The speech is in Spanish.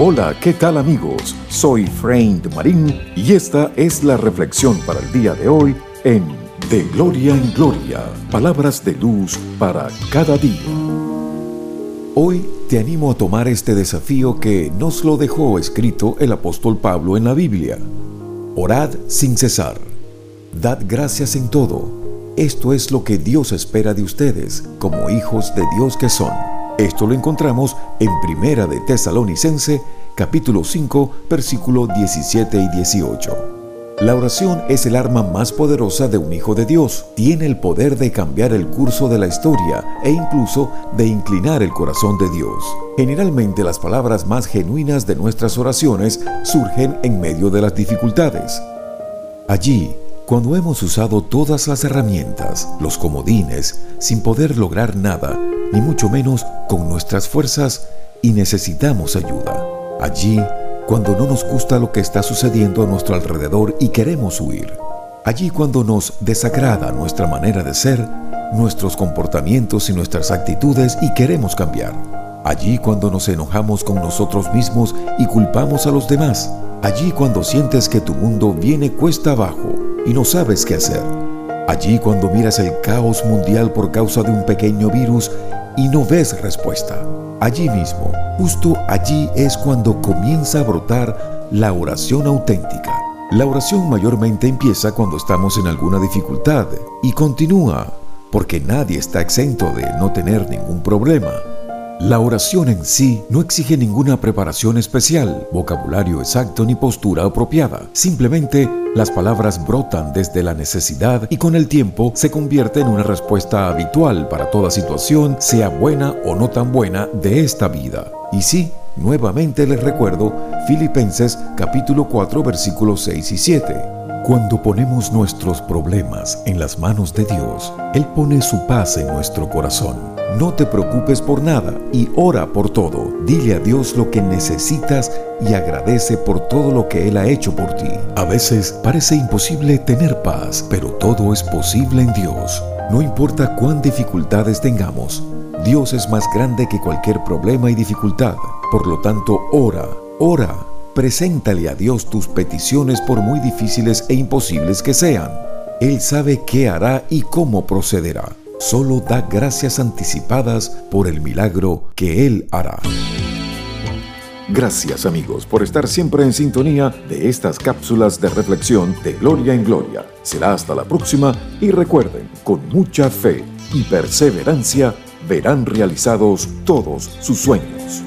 Hola, ¿qué tal amigos? Soy Frank Marín y esta es la reflexión para el día de hoy en De Gloria en Gloria, palabras de luz para cada día. Hoy te animo a tomar este desafío que nos lo dejó escrito el apóstol Pablo en la Biblia. Orad sin cesar. Dad gracias en todo. Esto es lo que Dios espera de ustedes, como hijos de Dios que son. Esto lo encontramos en Primera de Tesalonicense, capítulo 5, versículo 17 y 18. La oración es el arma más poderosa de un hijo de Dios. Tiene el poder de cambiar el curso de la historia e incluso de inclinar el corazón de Dios. Generalmente las palabras más genuinas de nuestras oraciones surgen en medio de las dificultades. Allí, cuando hemos usado todas las herramientas, los comodines, sin poder lograr nada, ni mucho menos con nuestras fuerzas y necesitamos ayuda. Allí, cuando no nos gusta lo que está sucediendo a nuestro alrededor y queremos huir. Allí cuando nos desagrada nuestra manera de ser, nuestros comportamientos y nuestras actitudes y queremos cambiar. Allí cuando nos enojamos con nosotros mismos y culpamos a los demás. Allí cuando sientes que tu mundo viene cuesta abajo y no sabes qué hacer. Allí cuando miras el caos mundial por causa de un pequeño virus y no ves respuesta. Allí mismo, justo allí es cuando comienza a brotar la oración auténtica. La oración mayormente empieza cuando estamos en alguna dificultad y continúa, porque nadie está exento de no tener ningún problema. La oración en sí no exige ninguna preparación especial, vocabulario exacto ni postura apropiada. Simplemente las palabras brotan desde la necesidad y con el tiempo se convierte en una respuesta habitual para toda situación, sea buena o no tan buena, de esta vida. Y sí, nuevamente les recuerdo Filipenses capítulo 4 versículos 6 y 7 cuando ponemos nuestros problemas en las manos de Dios, Él pone su paz en nuestro corazón. No te preocupes por nada y ora por todo. Dile a Dios lo que necesitas y agradece por todo lo que Él ha hecho por ti. A veces parece imposible tener paz, pero todo es posible en Dios. No importa cuán dificultades tengamos, Dios es más grande que cualquier problema y dificultad. Por lo tanto, ora, ora Preséntale a Dios tus peticiones por muy difíciles e imposibles que sean. Él sabe qué hará y cómo procederá. Solo da gracias anticipadas por el milagro que Él hará. Gracias amigos por estar siempre en sintonía de estas cápsulas de reflexión de Gloria en Gloria. Será hasta la próxima y recuerden, con mucha fe y perseverancia verán realizados todos sus sueños.